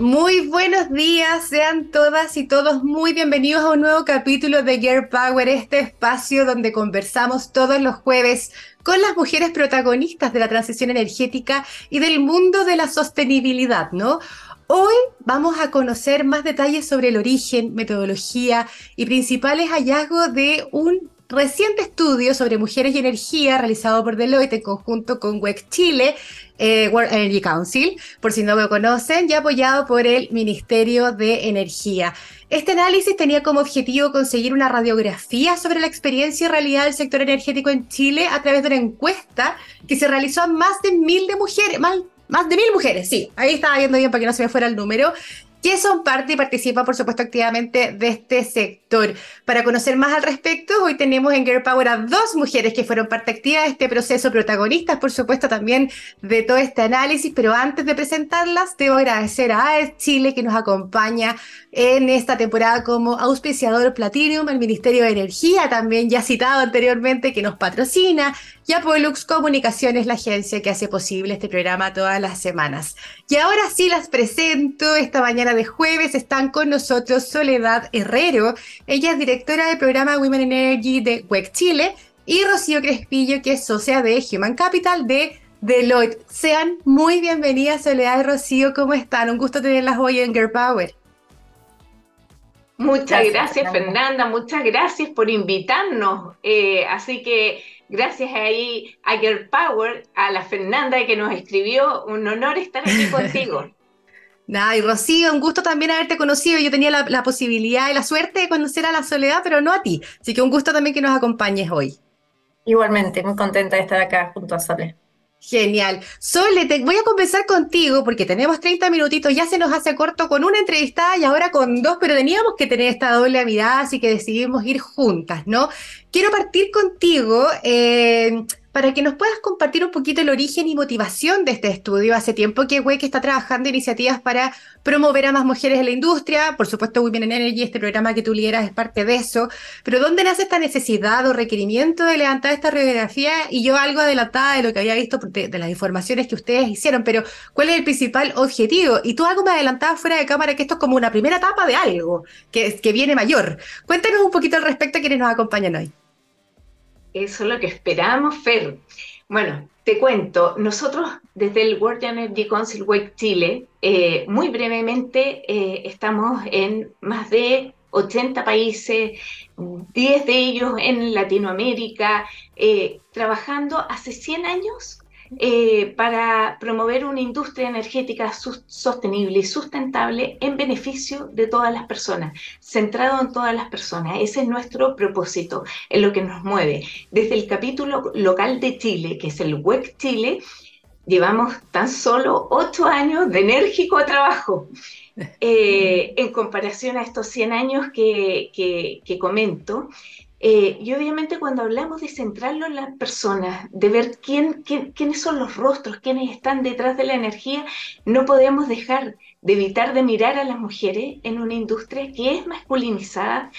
Muy buenos días, sean todas y todos muy bienvenidos a un nuevo capítulo de Gear Power, este espacio donde conversamos todos los jueves con las mujeres protagonistas de la transición energética y del mundo de la sostenibilidad, ¿no? Hoy vamos a conocer más detalles sobre el origen, metodología y principales hallazgos de un reciente estudio sobre mujeres y energía realizado por Deloitte en conjunto con WEC Chile, eh, World Energy Council, por si no lo conocen, y apoyado por el Ministerio de Energía. Este análisis tenía como objetivo conseguir una radiografía sobre la experiencia y realidad del sector energético en Chile a través de una encuesta que se realizó a más de mil de mujeres, más, más de mil mujeres, sí, ahí estaba viendo bien para que no se me fuera el número, que son parte y participan, por supuesto, activamente de este sector. Para conocer más al respecto, hoy tenemos en Girl Power a dos mujeres que fueron parte activa de este proceso, protagonistas, por supuesto, también de todo este análisis, pero antes de presentarlas, debo agradecer a AES Chile que nos acompaña en esta temporada como auspiciador Platinum, el Ministerio de Energía, también ya citado anteriormente, que nos patrocina, y Apolux Comunicaciones, la agencia que hace posible este programa todas las semanas. Y ahora sí las presento. Esta mañana de jueves están con nosotros Soledad Herrero. Ella es directora del programa Women Energy de WEC Chile. Y Rocío Crespillo, que es socia de Human Capital de Deloitte. Sean muy bienvenidas, Soledad y Rocío. ¿Cómo están? Un gusto tenerlas hoy en Girl Power. Muchas gracias, Fernanda. Muchas gracias por invitarnos. Eh, así que gracias ahí a Girl Power, a la Fernanda que nos escribió, un honor estar aquí contigo. Nada, y Rocío, un gusto también haberte conocido. Yo tenía la, posibilidad y la suerte de conocer a la Soledad, pero no a ti. Así que un gusto también que nos acompañes hoy. Igualmente, muy contenta de estar acá junto a Sole. Genial. Sole, te voy a conversar contigo porque tenemos 30 minutitos, ya se nos hace corto con una entrevistada y ahora con dos, pero teníamos que tener esta doble mirada, así que decidimos ir juntas, ¿no? Quiero partir contigo. Eh, para que nos puedas compartir un poquito el origen y motivación de este estudio. Hace tiempo que WEC está trabajando iniciativas para promover a más mujeres en la industria. Por supuesto, Women in Energy, este programa que tú lideras, es parte de eso. Pero ¿dónde nace esta necesidad o requerimiento de levantar esta radiografía? Y yo algo adelantada de lo que había visto de, las informaciones que ustedes hicieron, pero ¿cuál es el principal objetivo? Y tú algo me adelantabas fuera de cámara que esto es como una primera etapa de algo que, que viene mayor. Cuéntanos un poquito al respecto a quienes nos acompañan hoy. Eso es lo que esperamos, Fer. Bueno, te cuento, nosotros desde el World Energy Council Wake Chile, eh, muy brevemente eh, estamos en más de 80 países, 10 de ellos en Latinoamérica, eh, trabajando hace 100 años eh, para promover una industria energética sostenible y sustentable en beneficio de todas las personas, centrado en todas las personas. Ese es nuestro propósito, es lo que nos mueve. Desde el capítulo local de Chile, que es el WEC Chile, llevamos tan solo ocho años de enérgico trabajo. Eh, en comparación a estos 100 años que, que comento, eh, y obviamente cuando hablamos de centrarlo en las personas, de ver quién, quiénes son los rostros, quiénes están detrás de la energía, no podemos dejar de evitar de mirar a las mujeres en una industria que es masculinizada.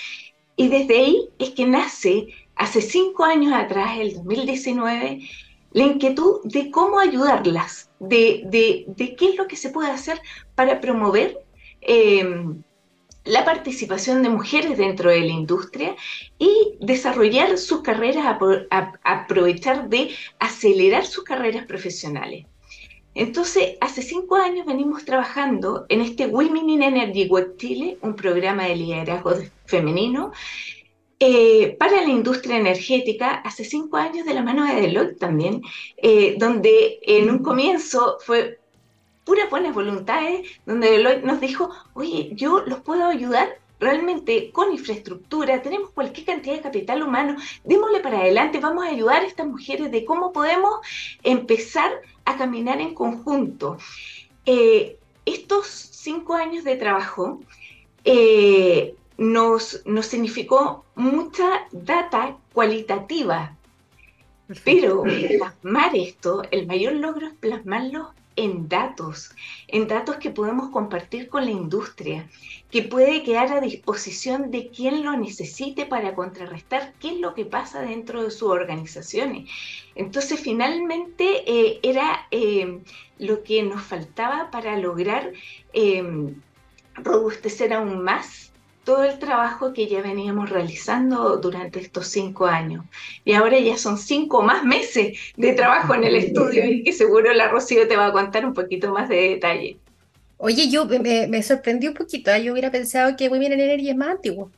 Y desde ahí es que nace, hace cinco años atrás, el 2019, la inquietud de cómo ayudarlas, de, de, qué es lo que se puede hacer para promover. Eh, la participación de mujeres dentro de la industria y desarrollar sus carreras, aprovechar de acelerar sus carreras profesionales. Entonces, hace cinco años venimos trabajando en este Women in Energy Web Chile, un programa de liderazgo femenino eh, para la industria energética, hace cinco años de la mano de Deloitte también, eh, donde en un comienzo fue puras buenas voluntades, donde Deloitte nos dijo, oye, yo los puedo ayudar realmente con infraestructura, tenemos cualquier cantidad de capital humano, démosle para adelante, vamos a ayudar a estas mujeres de cómo podemos empezar a caminar en conjunto. Eh, estos cinco años de trabajo eh, nos, nos significó mucha data cualitativa, pero plasmar esto, el mayor logro es plasmarlo en datos, en datos que podemos compartir con la industria, que puede quedar a disposición de quien lo necesite para contrarrestar qué es lo que pasa dentro de sus organizaciones. Entonces, finalmente eh, era eh, lo que nos faltaba para lograr eh, robustecer aún más todo el trabajo que ya veníamos realizando durante estos cinco años. Y ahora ya son cinco más meses de trabajo en el estudio y que seguro la Rocío te va a contar un poquito más de detalle. Oye, yo me, me sorprendió un poquito, ¿eh? yo hubiera pensado que Women in Energy es más antiguo.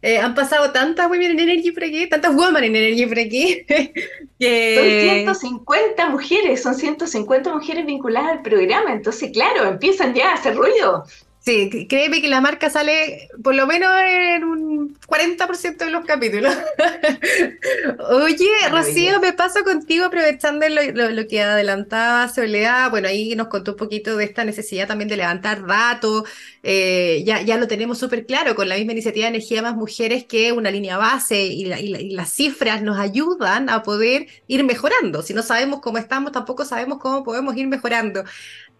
Eh, han pasado tantas Women in Energy por aquí, tantas Women in Energy por aquí. que... Son 150 mujeres, son 150 mujeres vinculadas al programa, entonces claro, empiezan ya a hacer ruido. Sí, créeme que la marca sale por lo menos en un 40% de los capítulos. Oye, Rocío, me paso contigo aprovechando lo, que adelantaba Soledad. Bueno, ahí nos contó un poquito de esta necesidad también de levantar datos. Eh, ya, ya lo tenemos súper claro con la misma iniciativa de Energía Más Mujeres que una línea base y, y las cifras nos ayudan a poder ir mejorando. Si no sabemos cómo estamos, tampoco sabemos cómo podemos ir mejorando.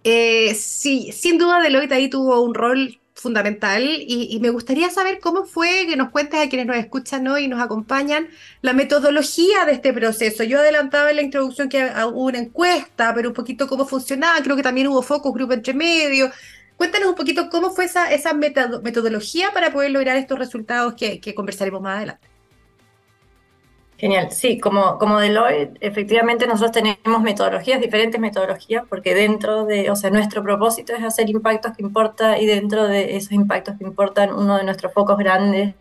Eh, sí, sin duda Deloitte ahí tuvo un rol fundamental y, me gustaría saber cómo fue que nos cuentes a quienes nos escuchan hoy y nos acompañan la metodología de este proceso. Yo adelantaba en la introducción que hubo una encuesta, pero un poquito cómo funcionaba, creo que también hubo focus grupo entre medio. Cuéntanos un poquito cómo fue esa, esa metodología para poder lograr estos resultados que conversaremos más adelante. Genial, sí, como, como Deloitte, efectivamente nosotros tenemos metodologías, diferentes metodologías, porque dentro de, o sea, nuestro propósito es hacer impactos que importan y dentro de esos impactos que importan, uno de nuestros focos grandes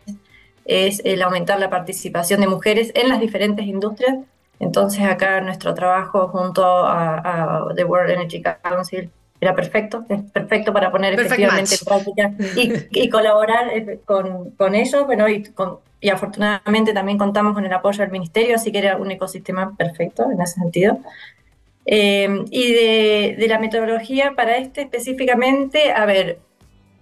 es el aumentar la participación de mujeres en las diferentes industrias. Entonces acá nuestro trabajo junto a, The World Energy Council era perfecto, es perfecto para poner efectivamente en práctica y, y colaborar eh, con, con ellos, bueno, y con y afortunadamente también contamos con el apoyo del ministerio, así que era un ecosistema perfecto en ese sentido. Eh, y de, de, la metodología para este específicamente, a ver,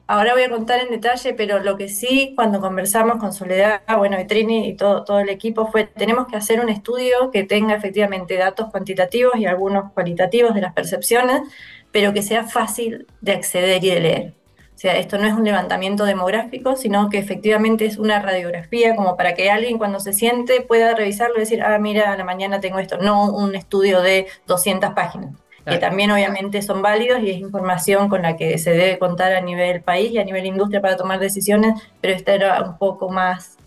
ahora voy a contar en detalle, pero lo que sí, cuando conversamos con Soledad, bueno, y Trini y todo, todo el equipo, fue, tenemos que hacer un estudio que tenga efectivamente datos cuantitativos y algunos cualitativos de las percepciones, pero que sea fácil de acceder y de leer. O sea, esto no es un levantamiento demográfico, sino que efectivamente es una radiografía como para que alguien cuando se siente pueda revisarlo y decir, ah, mira, a la mañana tengo esto, no un estudio de 200 páginas, que también obviamente son válidos y es información con la que se debe contar a nivel país y a nivel industria para tomar decisiones, pero esta era un poco más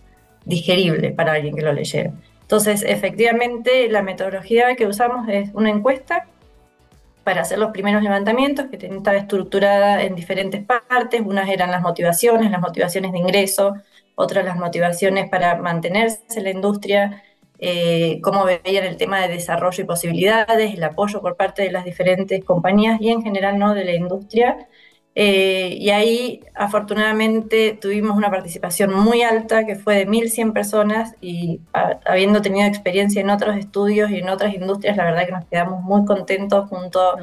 digerible para alguien que lo leyera. Entonces, efectivamente, la metodología que usamos es una encuesta para hacer los primeros levantamientos, que estaba estructurada en diferentes partes. Unas eran las motivaciones, las motivaciones de ingreso, otras las motivaciones para mantenerse en la industria, eh, cómo veían el tema de desarrollo y posibilidades, el apoyo por parte de las diferentes compañías y en general no de la industria. Eh, y ahí afortunadamente tuvimos una participación muy alta que fue de 1.100 personas y habiendo tenido experiencia en otros estudios y en otras industrias, la verdad que nos quedamos muy contentos junto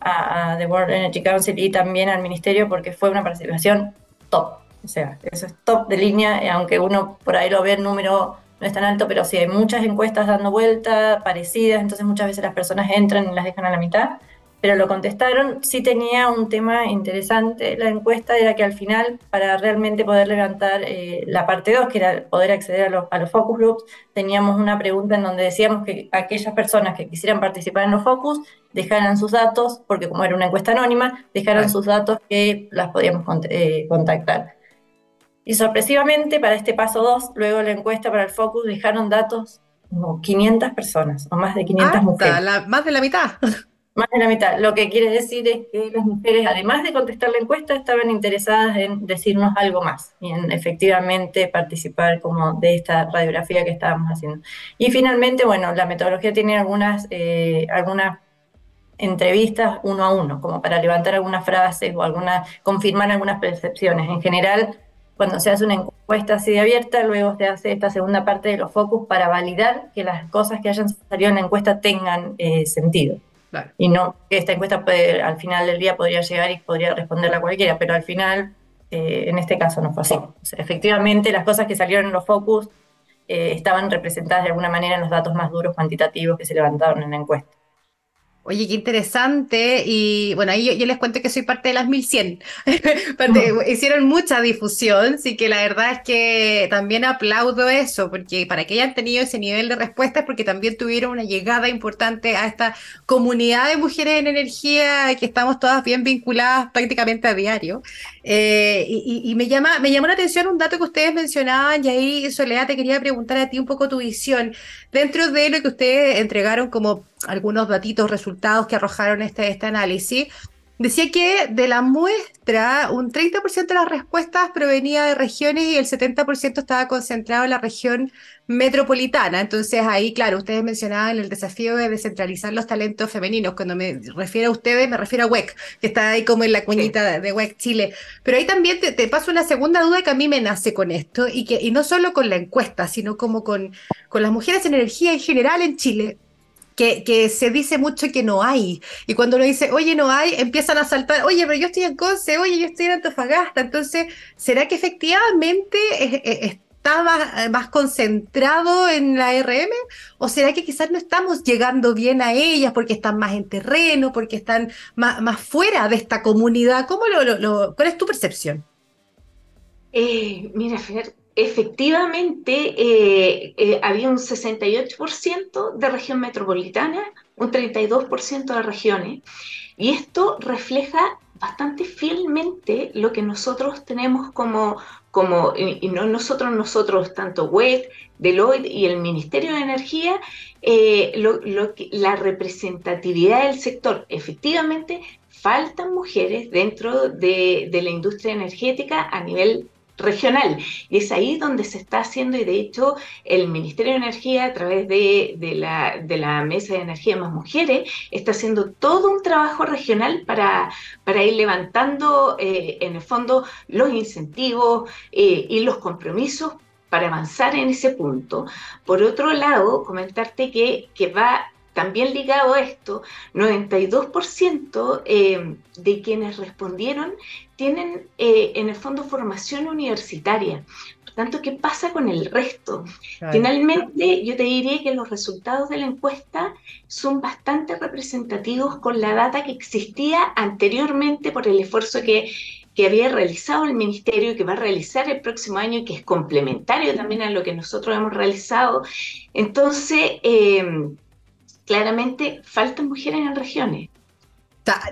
a, The World Energy Council y también al Ministerio porque fue una participación top. O sea, eso es top de línea, aunque uno por ahí lo ve el número no es tan alto, pero sí hay muchas encuestas dando vuelta, parecidas, entonces muchas veces las personas entran y las dejan a la mitad pero lo contestaron. Sí tenía un tema interesante la encuesta, era que al final, para realmente poder levantar eh, la parte 2, que era poder acceder a los, a los, focus groups, teníamos una pregunta en donde decíamos que aquellas personas que quisieran participar en los focus dejaran sus datos, porque como era una encuesta anónima, dejaran sus datos que las podíamos eh, contactar. Y sorpresivamente, para este paso 2, luego la encuesta para el focus, dejaron datos como 500 personas, o más de 500 mujeres. más de la mitad. Más de la mitad. Lo que quiere decir es que las mujeres, además de contestar la encuesta, estaban interesadas en decirnos algo más y en efectivamente participar como de esta radiografía que estábamos haciendo. Y finalmente, bueno, la metodología tiene algunas, eh, algunas entrevistas uno a uno, como para levantar algunas frases o alguna, confirmar algunas percepciones. En general, cuando se hace una encuesta así de abierta, luego se hace esta segunda parte de los focus para validar que las cosas que hayan salido en la encuesta tengan eh, sentido. Y no esta encuesta puede, al final del día podría llegar y podría responderla cualquiera, pero al final, eh, en este caso no fue así. efectivamente, las cosas que salieron en los focus eh, estaban representadas de alguna manera en los datos más duros cuantitativos que se levantaron en la encuesta. Oye, qué interesante. Y bueno, ahí yo, les cuento que soy parte de las 1100. Hicieron mucha difusión, así que la verdad es que también aplaudo eso, porque para que hayan tenido ese nivel de respuestas, porque también tuvieron una llegada importante a esta comunidad de mujeres en energía, que estamos todas bien vinculadas prácticamente a diario. Eh, y, me, llama, me llamó la atención un dato que ustedes mencionaban, y ahí, Soledad, te quería preguntar a ti un poco tu visión. Dentro de lo que ustedes entregaron como algunos datitos, resultados que arrojaron este, este análisis, decía que de la muestra un 30% de las respuestas provenía de regiones y el 70% estaba concentrado en la región metropolitana. Entonces ahí, claro, ustedes mencionaban el desafío de descentralizar los talentos femeninos. Cuando me refiero a ustedes, me refiero a WEC, que está ahí como en la cuñita de WEC Chile. Pero ahí también te, paso una segunda duda que a mí me nace con esto, y, que, y no solo con la encuesta, sino como con, con las mujeres en energía en general en Chile que, se dice mucho que no hay. Y cuando uno dice, oye, no hay, empiezan a saltar, oye, pero yo estoy en Conce, oye, yo estoy en Antofagasta. Entonces, ¿será que efectivamente está más, concentrado en la RM? ¿O será que quizás no estamos llegando bien a ellas porque están más en terreno, porque están más, fuera de esta comunidad? ¿Cómo lo, lo, ¿Cuál es tu percepción? Eh, mira, Fer, efectivamente eh, eh, había un 68% de región metropolitana, un 32% de regiones, y esto refleja bastante fielmente lo que nosotros tenemos como, como y no nosotros, nosotros, tanto WEC, Deloitte y el Ministerio de Energía, eh, la representatividad del sector. Efectivamente, faltan mujeres dentro de, de la industria energética a nivel regional. Y es ahí donde se está haciendo, y de hecho el Ministerio de Energía, a través de, la, de la, Mesa de Energía Más Mujeres, está haciendo todo un trabajo regional para, para ir levantando, eh, en el fondo, los incentivos eh, y los compromisos para avanzar en ese punto. Por otro lado, comentarte que, que va también ligado a esto, 92% eh, de quienes respondieron tienen eh, en el fondo formación universitaria. Por tanto, ¿qué pasa con el resto? Finalmente, yo te diría que los resultados de la encuesta son bastante representativos con la data que existía anteriormente por el esfuerzo que que había realizado el ministerio y que va a realizar el próximo año y que es complementario también a lo que nosotros hemos realizado. Entonces, eh, claramente faltan mujeres en regiones.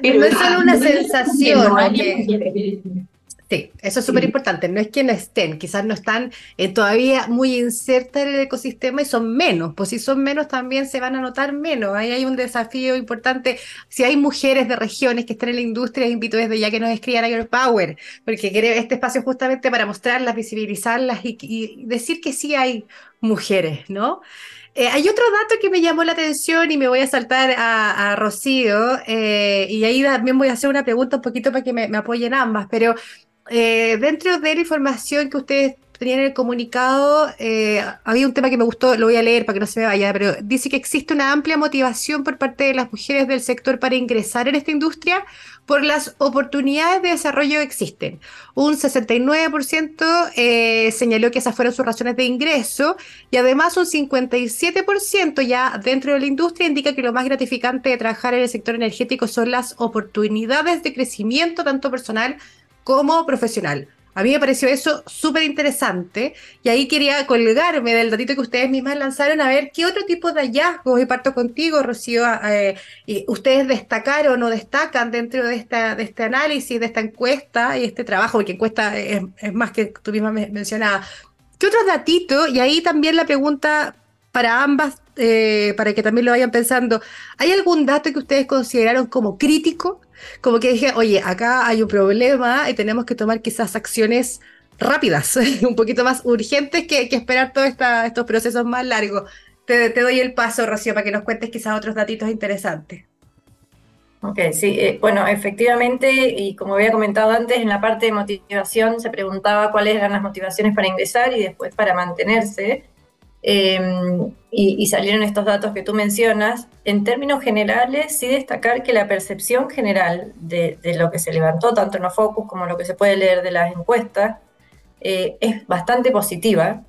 Pero no es solo una sensación. sí, eso es súper importante. No es que no estén, quizás no están eh, todavía muy insertas en el ecosistema y son menos. Pues si son menos, también se van a notar menos. Ahí hay un desafío importante. Si hay mujeres de regiones que están en la industria, les invito desde ya que nos escriban a Your Power, porque este espacio justamente para mostrarlas, visibilizarlas y, y decir que sí hay mujeres, ¿no? Eh, hay otro dato que me llamó la atención y me voy a saltar a, Rocío, eh, y ahí también voy a hacer una pregunta un poquito para que me, apoyen ambas, pero eh, dentro de la información que ustedes tenían en el comunicado, había un tema que me gustó, lo voy a leer para que no se me vaya, pero dice que existe una amplia motivación por parte de las mujeres del sector para ingresar en esta industria por las oportunidades de desarrollo que existen. Un 69% eh, señaló que esas fueron sus razones de ingreso y además un 57% ya dentro de la industria indica que lo más gratificante de trabajar en el sector energético son las oportunidades de crecimiento tanto personal como profesional. A mí me pareció eso súper interesante y ahí quería colgarme del datito que ustedes mismas lanzaron a ver qué otro tipo de hallazgos, y parto contigo, Rocío, eh, y ustedes destacaron o destacan dentro de, esta, de este análisis, de esta encuesta y este trabajo, porque encuesta es, más que tú misma mencionabas. ¿Qué otros datitos? Y ahí también la pregunta para ambas, eh, para que también lo vayan pensando, ¿hay algún dato que ustedes consideraron como crítico? Como que dije, oye, acá hay un problema y tenemos que tomar quizás acciones rápidas, un poquito más urgentes que, esperar todos estos procesos más largos. Te, doy el paso, Rocío, para que nos cuentes quizás otros datitos interesantes. Ok, sí, eh, bueno, efectivamente, y como había comentado antes, en la parte de motivación se preguntaba cuáles eran las motivaciones para ingresar y después para mantenerse. Em, y, salieron estos datos que tú mencionas. En términos generales, sí destacar que la percepción general de, lo que se levantó, tanto en los focus como lo que se puede leer de las encuestas, eh, es bastante positiva.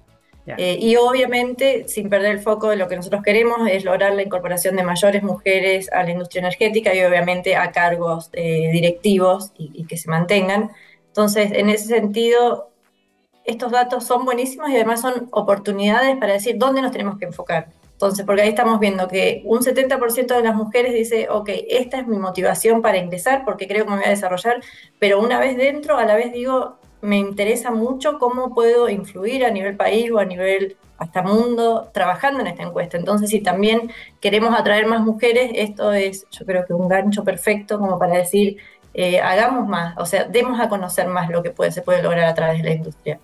Eh, y obviamente, sin perder el foco de lo que nosotros queremos, es lograr la incorporación de mayores mujeres a la industria energética y obviamente a cargos eh, directivos y, que se mantengan. Entonces, en ese sentido, estos datos son buenísimos y además son oportunidades para decir dónde nos tenemos que enfocar. Entonces, porque ahí estamos viendo que un 70% de las mujeres dice, ok, esta es mi motivación para ingresar porque creo que me voy a desarrollar, pero una vez dentro, a la vez digo, me interesa mucho cómo puedo influir a nivel país o a nivel hasta mundo trabajando en esta encuesta. Entonces, si también queremos atraer más mujeres, esto es, yo creo que un gancho perfecto como para decir, eh, hagamos más, o sea, demos a conocer más lo que puede, se puede lograr a través de la industria.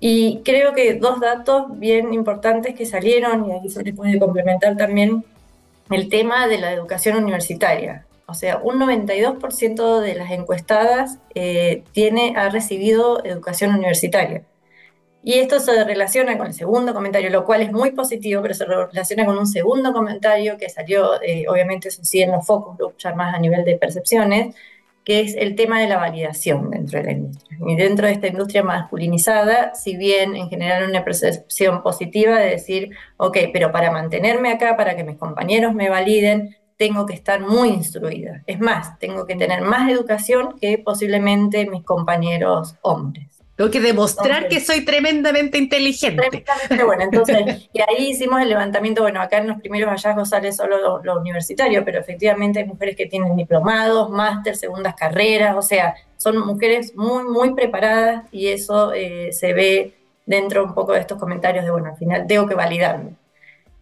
Y creo que dos datos bien importantes que salieron, y aquí se les puede complementar también el tema de la educación universitaria. O sea, un 92% de las encuestadas eh, tiene, ha recibido educación universitaria. Y esto se relaciona con el segundo comentario, lo cual es muy positivo, pero se relaciona con un segundo comentario que salió, eh, obviamente eso sí en los focos ya más a nivel de percepciones, que es el tema de la validación dentro de la industria. Y dentro de esta industria masculinizada, si bien en general una percepción positiva de decir, ok, pero para mantenerme acá, para que mis compañeros me validen, tengo que estar muy instruida. Es más, tengo que tener más educación que posiblemente mis compañeros hombres. Tengo que demostrar que soy tremendamente inteligente. Tremendamente bueno. Entonces, y ahí hicimos el levantamiento. Bueno, acá en los primeros hallazgos sale solo lo, universitario, pero efectivamente hay mujeres que tienen diplomados, máster, segundas carreras, o sea, son mujeres muy, muy preparadas y eso eh, se ve dentro un poco de estos comentarios de, bueno, al final tengo que validarme.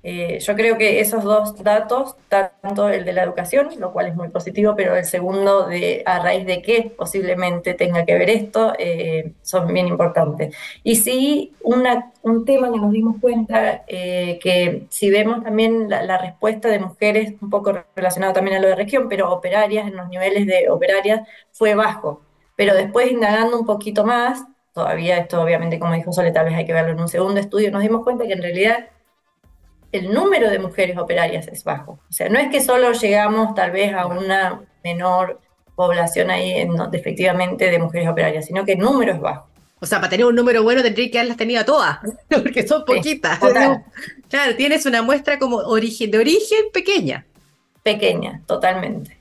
Eh, yo creo que esos dos datos, tanto el de la educación, lo cual es muy positivo, pero el segundo de a raíz de qué posiblemente tenga que ver esto, eh, son bien importantes. Y sí, una, un tema que nos dimos cuenta, eh, que si vemos también la, la, respuesta de mujeres, un poco relacionado también a lo de región, pero operarias, en los niveles de operarias, fue bajo. Pero después, indagando un poquito más, todavía esto obviamente, como dijo Sole, tal vez hay que verlo en un segundo estudio, nos dimos cuenta que en realidad el número de mujeres operarias es bajo. O sea, no es que solo llegamos tal vez a una menor población ahí en, efectivamente de mujeres operarias, sino que el número es bajo. O sea, para tener un número bueno tendría que haberlas tenido todas, porque son poquitas. claro, tienes una muestra como origen, de origen pequeña. Pequeña, totalmente.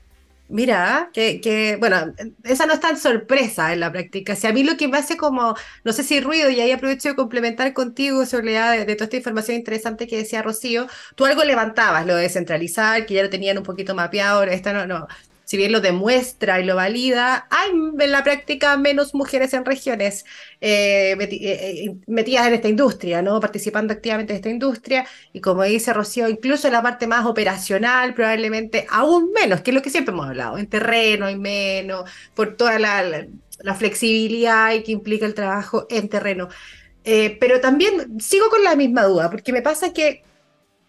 Mira, que, bueno, esa no es tan sorpresa en la práctica. Si a mí lo que me hace como, no sé si ruido, y ahí aprovecho de complementar contigo sobre de, de toda esta información interesante que decía Rocío, tú algo levantabas, lo de descentralizar, que ya lo tenían un poquito mapeado, esta no, no, si bien lo demuestra y lo valida, hay en la práctica menos mujeres en regiones eh, eh, eh, metidas en esta industria, ¿no? participando activamente en esta industria. Y como dice Rocío, incluso en la parte más operacional, probablemente aún menos, que es lo que siempre hemos hablado. En terreno hay menos, por toda la, flexibilidad que implica el trabajo en terreno. pero también sigo con la misma duda, porque me pasa que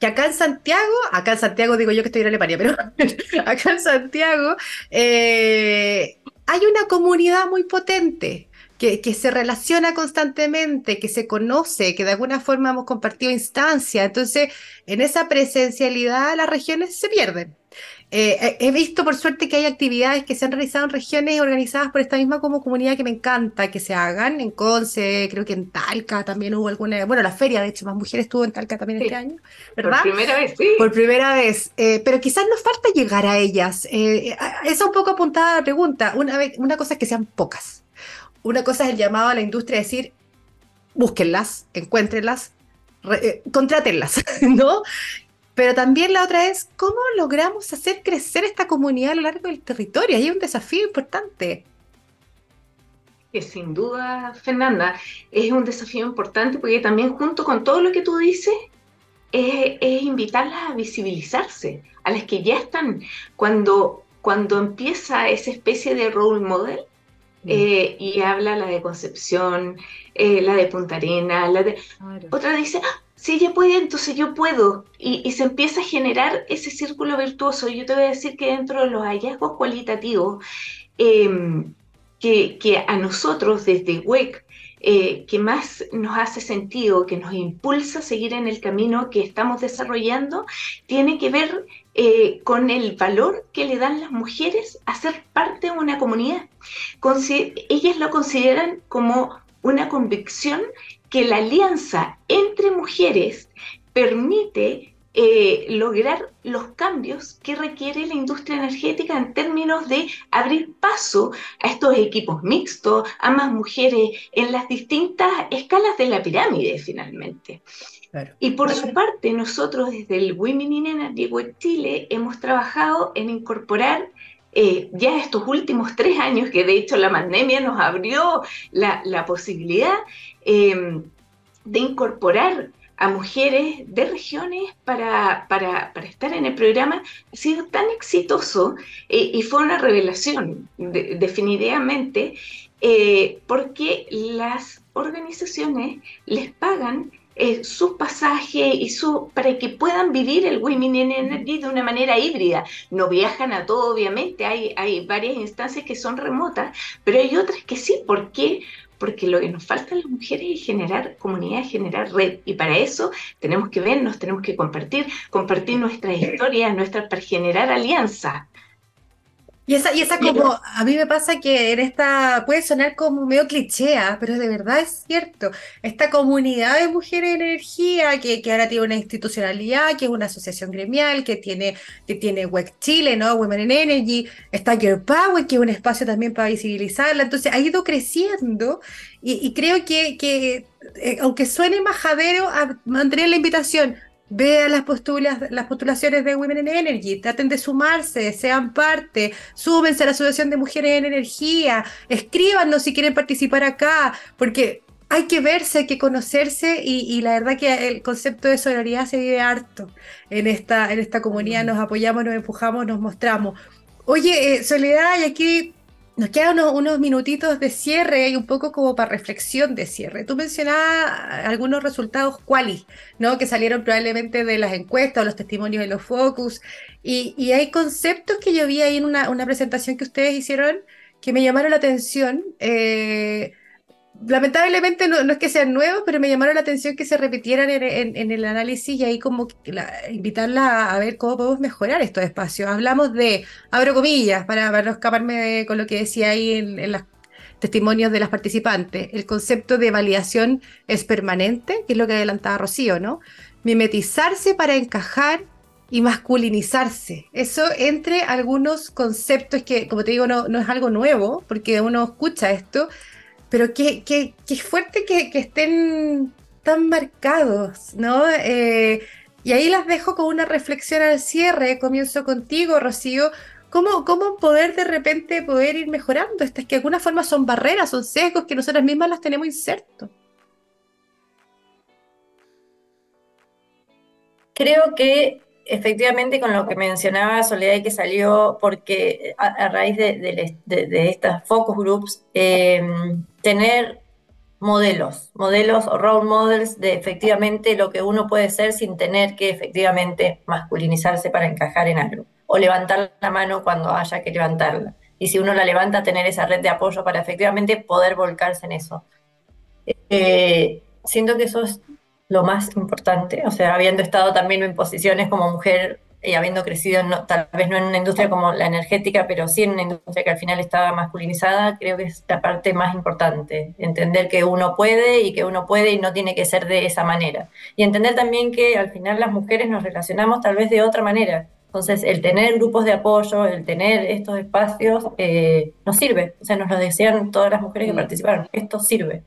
acá en Santiago, acá en Santiago digo yo que estoy en Alemania, pero acá en Santiago eh, hay una comunidad muy potente. Que, que, se relaciona constantemente, que se conoce, que de alguna forma hemos compartido instancias. Entonces, en esa presencialidad las regiones se pierden. Eh, he visto por suerte que hay actividades que se han realizado en regiones organizadas por esta misma como comunidad que me encanta que se hagan. En Conce, creo que en Talca también hubo alguna, bueno, la feria, de hecho, más mujeres estuvo en Talca también este año, ¿verdad? Por primera vez, sí. Por primera vez. Eh, pero quizás nos falta llegar a ellas. Eh, esa un poco apuntada a la pregunta. Una, vez, una cosa es que sean pocas. Una cosa es el llamado a la industria a decir, búsquenlas, encuéntrenlas, eh, contrátenlas, ¿no? Pero también la otra es cómo logramos hacer crecer esta comunidad a lo largo del territorio. Hay un desafío importante. Que sin duda, Fernanda, es un desafío importante porque también junto con todo lo que tú dices, es, invitarlas a visibilizarse, a las que ya están. Cuando, cuando empieza esa especie de role model. Eh, y habla la de Concepción, eh, la de Punta Arena, la de... Otra dice, ah, si ella puede, entonces yo puedo. Y, se empieza a generar ese círculo virtuoso. Yo te voy a decir que dentro de los hallazgos cualitativos em, que, a nosotros desde WEC, eh, que más nos hace sentido, que nos impulsa a seguir en el camino que estamos desarrollando, tiene que ver eh, con el valor que le dan las mujeres a ser parte de una comunidad. ellas lo consideran como una convicción que la alianza entre mujeres permite eh, lograr los cambios que requiere la industria energética en términos de abrir paso a estos equipos mixtos, a más mujeres en las distintas escalas de la pirámide finalmente. Y por su parte, nosotros desde el Women in Energy Web Chile hemos trabajado en incorporar eh, ya estos últimos tres años, que de hecho la pandemia nos abrió la, posibilidad eh, de incorporar a mujeres de regiones para, para, para, estar en el programa ha sido tan exitoso eh, y fue una revelación, definitivamente, eh, porque las organizaciones les pagan eh, sus pasajes y su, para que puedan vivir el Women in Energy de una manera híbrida. No viajan a todo, obviamente, hay, hay varias instancias que son remotas, pero hay otras que sí. ¿Por qué? Porque lo que nos falta a las mujeres es generar comunidad, generar red, y para eso tenemos que vernos, tenemos que compartir, compartir nuestras historias, nuestras, para generar alianzas. Y esa, y esa como, a mí me pasa que en esta, puede sonar como medio cliché, pero de verdad es cierto, esta comunidad de mujeres en energía, que, que ahora tiene una institucionalidad, que es una asociación gremial, que tiene, que tiene WEC Chile, ¿no? Women in Energy, está Girl Power, que es un espacio también para visibilizarla, entonces ha ido creciendo y, creo que, que eh, aunque suene majadero, a mantener la invitación, Vean las, postulas, las postulaciones de Women in Energy, traten de sumarse, sean parte, súbense a la Asociación de Mujeres en Energía, escríbanos si quieren participar acá, porque hay que verse, hay que conocerse y, la verdad que el concepto de solidaridad se vive harto en esta, en esta comunidad, mm. nos apoyamos, nos empujamos, nos mostramos. Oye, eh, Soledad, y aquí nos quedan unos, minutitos de cierre y un poco como para reflexión de cierre. Tú mencionabas algunos resultados cuáles, ¿no? Que salieron probablemente de las encuestas o los testimonios de los focus. Y, hay conceptos que yo vi ahí en una, una, presentación que ustedes hicieron que me llamaron la atención. Eh, lamentablemente no, es que sean nuevos, pero me llamaron la atención que se repitieran en, el análisis y ahí como invitarla a ver cómo podemos mejorar estos espacios. Hablamos de, abro comillas, para, no escaparme con lo que decía ahí en, los testimonios de las participantes, el concepto de validación es permanente, que es lo que adelantaba Rocío, ¿no? Mimetizarse para encajar y masculinizarse. Eso entre algunos conceptos que, como te digo, no, no es algo nuevo, porque uno escucha esto, pero qué, qué, qué fuerte que, que, estén tan marcados, ¿no? Eh, y ahí las dejo con una reflexión al cierre. Comienzo contigo, Rocío. ¿Cómo, ¿Cómo poder de repente poder ir mejorando? Estas que de alguna forma son barreras, son sesgos que nosotras mismas las tenemos insertos. Creo que efectivamente con lo que mencionaba Soledad y que salió porque a, raíz de, estas focus groups, em, tener modelos, modelos o role models de efectivamente lo que uno puede ser sin tener que efectivamente masculinizarse para encajar en algo, o levantar la mano cuando haya que levantarla. Y si uno la levanta, tener esa red de apoyo para efectivamente poder volcarse en eso. Eh, siento que eso es lo más importante, o sea, habiendo estado también en posiciones como mujer y habiendo crecido, tal vez no en una industria como la energética, pero sí en una industria que al final estaba masculinizada, creo que es la parte más importante, entender que uno puede y que uno puede y no tiene que ser de esa manera. Y entender también que al final las mujeres nos relacionamos tal vez de otra manera. Entonces, el tener grupos de apoyo, el tener estos espacios, eh, nos sirve. O sea, nos lo desean todas las mujeres que mm. participaron. Esto sirve.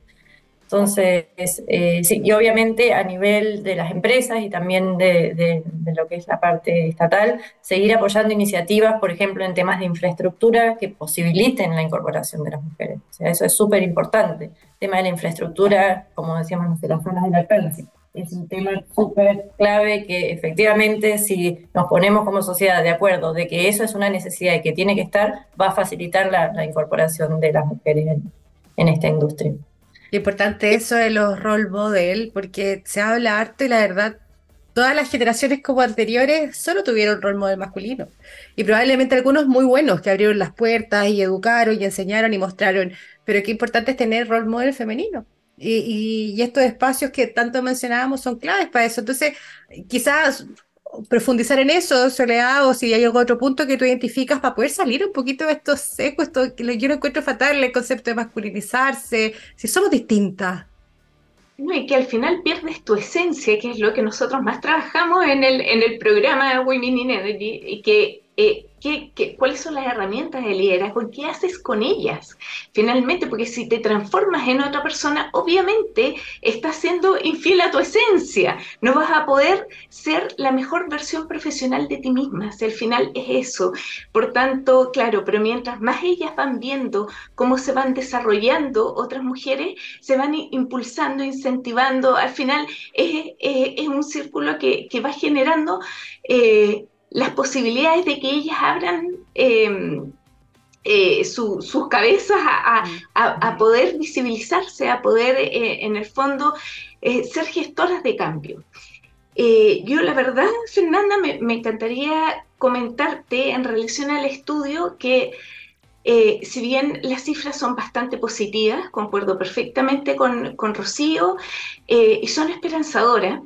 Entonces, eh, sí, y obviamente a nivel de las empresas y también de, lo que es la parte estatal, seguir apoyando iniciativas, por ejemplo, en temas de infraestructura que posibiliten la incorporación de las mujeres. O sea, eso es súper importante. El tema de la infraestructura, como decíamos, de las zonas de alcance, es un tema súper clave que efectivamente si nos ponemos como sociedad de acuerdo de que eso es una necesidad y que tiene que estar, va a facilitar la, incorporación de las mujeres en esta industria. Lo importante eso de los role model, porque se habla harto y la verdad, todas las generaciones como anteriores solo tuvieron role model masculino. Y probablemente algunos muy buenos que abrieron las puertas y educaron y enseñaron y mostraron. Pero qué importante es tener role model femenino. Y, y, estos espacios que tanto mencionábamos son claves para eso. Entonces, quizás profundizar en eso, Soledad, o si hay algún otro punto que tú identificas para poder salir un poquito de estos secos, esto yo no encuentro fatal, el concepto de masculinizarse, si somos distintas. No, y que al final pierdes tu esencia, que es lo que nosotros más trabajamos en el, en el programa Women in Energy, y que eh, ¿Qué, cuáles son las herramientas de liderazgo qué haces con ellas? Finalmente, porque si te transformas en otra persona, obviamente estás siendo infiel a tu esencia. No vas a poder ser la mejor versión profesional de ti misma. Si al final es eso. Por tanto, claro, pero mientras más ellas van viendo cómo se van desarrollando otras mujeres, se van impulsando, incentivando. Al final es, es, un círculo que, que va generando. Eh, las posibilidades de que ellas abran em, eh, sus cabezas a, poder visibilizarse, a poder, eh, en el fondo, eh, ser gestoras de cambio. yo, la verdad, Fernanda, me, encantaría comentarte en relación al estudio que, si bien las cifras son bastante positivas, concuerdo perfectamente con, con Rocío, y son esperanzadoras,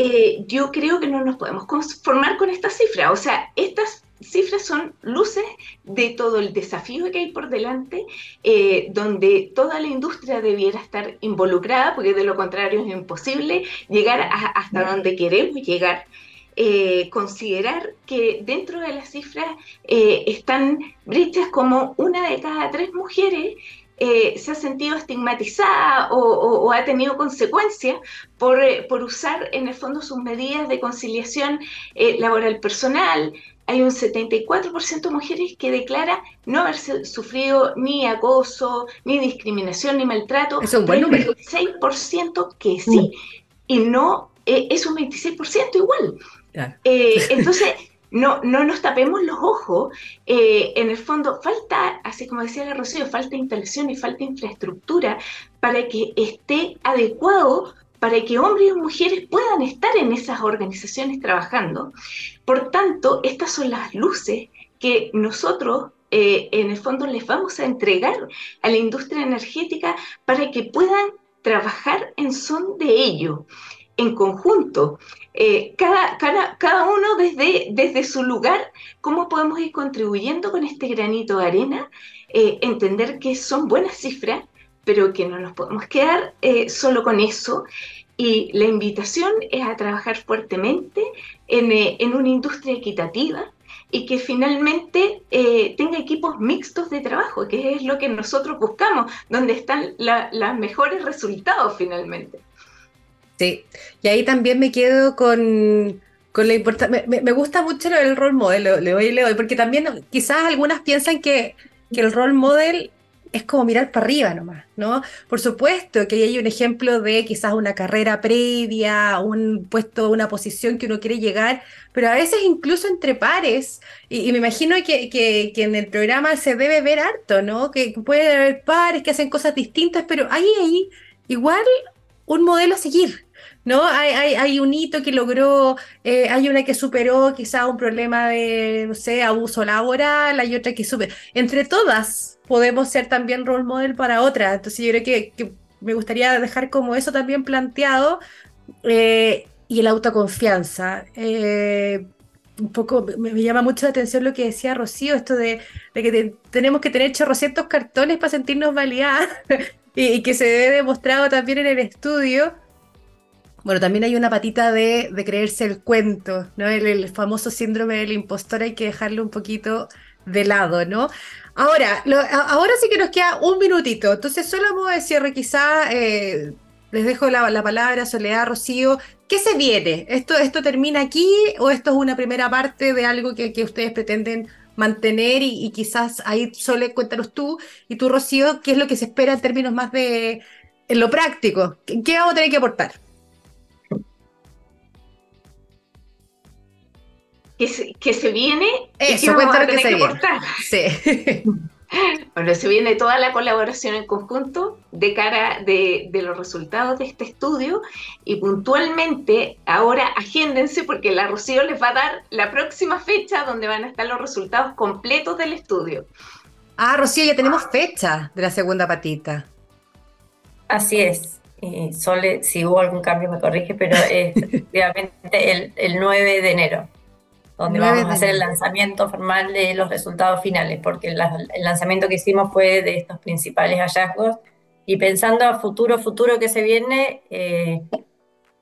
eh, yo creo que no nos podemos conformar con esta cifra. O sea, estas cifras son luces de todo el desafío que hay por delante, eh, donde toda la industria debiera estar involucrada, porque de lo contrario es imposible llegar hasta donde queremos llegar. Eh, considerar que dentro de las cifras están brechas como una de cada tres mujeres eh, se ha sentido estigmatizada o, ha tenido consecuencias por, eh, por, usar en el fondo sus medidas de conciliación eh, laboral personal. Hay un 74% de mujeres que declara no haber sufrido ni acoso, ni discriminación, ni maltrato. Es un buen número. 6% que sí. Y no es un 26% igual. entonces, no, no nos tapemos los ojos. Eh, en el fondo, falta, así como decía la Rocío, falta instalación y falta infraestructura para que esté adecuado para que hombres y mujeres puedan estar en esas organizaciones trabajando. Por tanto, estas son las luces que nosotros eh, en el fondo les vamos a entregar a la industria energética para que puedan trabajar en son de ello, en conjunto. Eh, cada, cada, uno desde, desde su lugar, cómo podemos ir contribuyendo con este granito de arena, eh, entender que son buenas cifras, pero que no nos podemos quedar eh, solo con eso. Y la invitación es a trabajar fuertemente en, en una industria equitativa, y que finalmente tenga equipos mixtos de trabajo, que es lo que nosotros buscamos, donde están los mejores resultados finalmente. Sí, y ahí también me quedo con, con la importancia. Me, gusta mucho el rol model, le doy y le doy, porque también quizás algunas piensan que, que el rol model es como mirar para arriba nomás, ¿no? Por supuesto que hay un ejemplo de quizás una carrera previa, un puesto, una posición que uno quiere llegar, pero a veces incluso entre pares, y, me imagino que, que, que, en el programa se debe ver harto, ¿no? Que puede haber pares que hacen cosas distintas, pero ahí, ahí, igual un modelo a seguir, ¿no? Hay, hay, un hito que logró, eh, hay una que superó quizá un problema de, no sé, abuso laboral, hay otra que sube. Entre todas podemos ser también role model para otras. Entonces yo creo que, me gustaría dejar como eso también planteado. Eh, y la autoconfianza. Eh, un poco me, llama mucho la atención lo que decía Rocío, esto de, que tenemos que tener chorrocientos cartones para sentirnos validadas y, y, que se ve demostrado también en el estudio bueno, también hay una patita de, creerse el cuento, ¿no? El, famoso síndrome del impostor hay que dejarlo un poquito de lado, ¿no? Ahora, ahora sí que nos queda un minutito, entonces solo vamos a cierre quizá, eh, les dejo la, palabra, Soledad, Rocío, ¿qué se viene? ¿Esto, ¿Esto termina aquí o esto es una primera parte de algo que, ustedes pretenden mantener y, quizás ahí Sole, cuéntanos tú y tú, Rocío, qué es lo que se espera en términos más de en lo práctico? ¿Qué vamos a tener que aportar? Que se, viene Eso, que que se viene. Sí. Bueno, se viene toda la colaboración en conjunto de cara de, los resultados de este estudio y puntualmente ahora agéndense porque la Rocío les va a dar la próxima fecha donde van a estar los resultados completos del estudio. Ah, Rocío, ya tenemos fecha de la segunda patita. Así es. y Sole, si hubo algún cambio me corrige, pero es efectivamente el, el 9 de enero donde vamos a hacer el lanzamiento formal de los resultados finales, porque el, lanzamiento que hicimos fue de estos principales hallazgos. Y pensando a futuro, futuro que se viene, eh,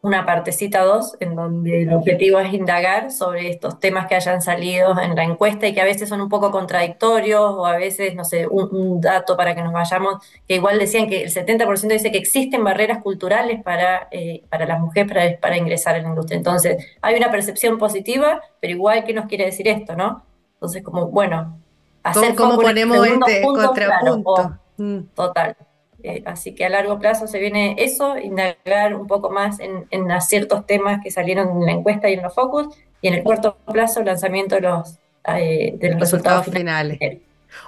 una partecita 2 en donde el objetivo es indagar sobre estos temas que hayan salido en la encuesta y que a veces son un poco contradictorios o a veces, no sé, un, dato para que nos vayamos, que igual decían que el 70% dice que existen barreras culturales para, eh, para las mujeres para, para ingresar en la industria. Entonces, hay una percepción positiva, pero igual, ¿qué nos quiere decir esto, no? Entonces, como, bueno, hacer ¿Cómo, ponemos este contrapunto? Mm. Total. Eh, así que a largo plazo se viene eso, indagar un poco más en, ciertos temas que salieron en la encuesta y en los focus, y en el corto plazo el lanzamiento de los, eh, resultados, finales.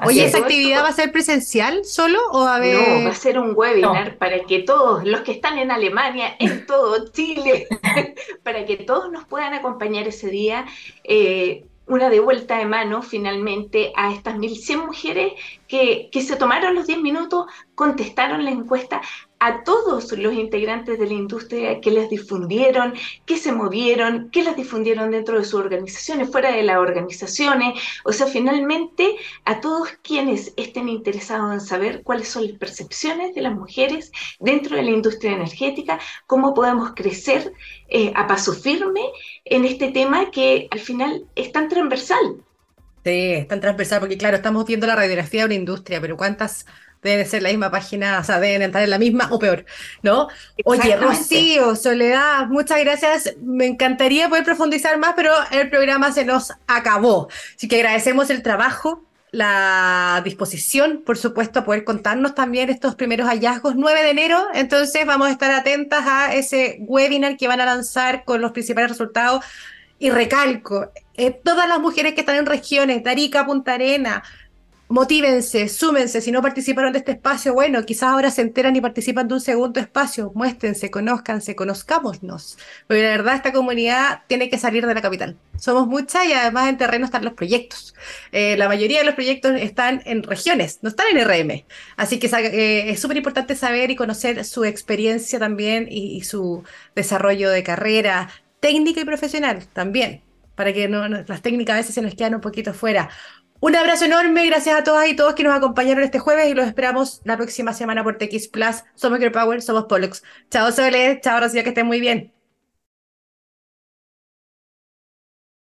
Oye, ¿esa actividad va a ser presencial solo o va a haber... No, va a ser un webinar para que todos, los que están en Alemania, en todo Chile, para que todos nos puedan acompañar ese día. Eh, una de vuelta de mano finalmente a estas 1.100 mujeres que, que, se tomaron los 10 minutos, contestaron la encuesta, a todos los integrantes de la industria que les difundieron, que se movieron, que las difundieron dentro de sus organizaciones, fuera de las organizaciones, o sea, finalmente a todos quienes estén interesados en saber cuáles son las percepciones de las mujeres dentro de la industria energética, cómo podemos crecer eh, a paso firme en este tema que al final es tan transversal. Sí, es tan transversal porque claro, estamos viendo la radiografía de una industria, pero ¿cuántas deben ser la misma página, o sea, deben entrar en la misma o peor, ¿no? Oye, Rocío, Soledad, muchas gracias. Me encantaría poder profundizar más, pero el programa se nos acabó. Así que agradecemos el trabajo, la disposición, por supuesto, a poder contarnos también estos primeros hallazgos 9 de enero. Entonces vamos a estar atentas a ese webinar que van a lanzar con los principales resultados. Y recalco, eh, todas las mujeres que están en regiones, Tarica, Punta Arena, motívense, súmense, si no participaron de este espacio, bueno, quizás ahora se enteran y participan de un segundo espacio, muéstrense, conózcanse, conozcámonos, porque la verdad esta comunidad tiene que salir de la capital. Somos muchas y además en terreno están los proyectos. Eh, la mayoría de los proyectos están en regiones, no están en RM, así que eh, es súper importante saber y conocer su experiencia también y, su desarrollo de carrera técnica y profesional también, para que no, las técnicas a veces se nos quedan un poquito fuera. Un abrazo enorme, gracias a todas y todos que nos acompañaron este jueves y los esperamos la próxima semana por TX Plus. Somos Girl Power, somos Pollux. Chao Sole, chao Rocío, que estén muy bien.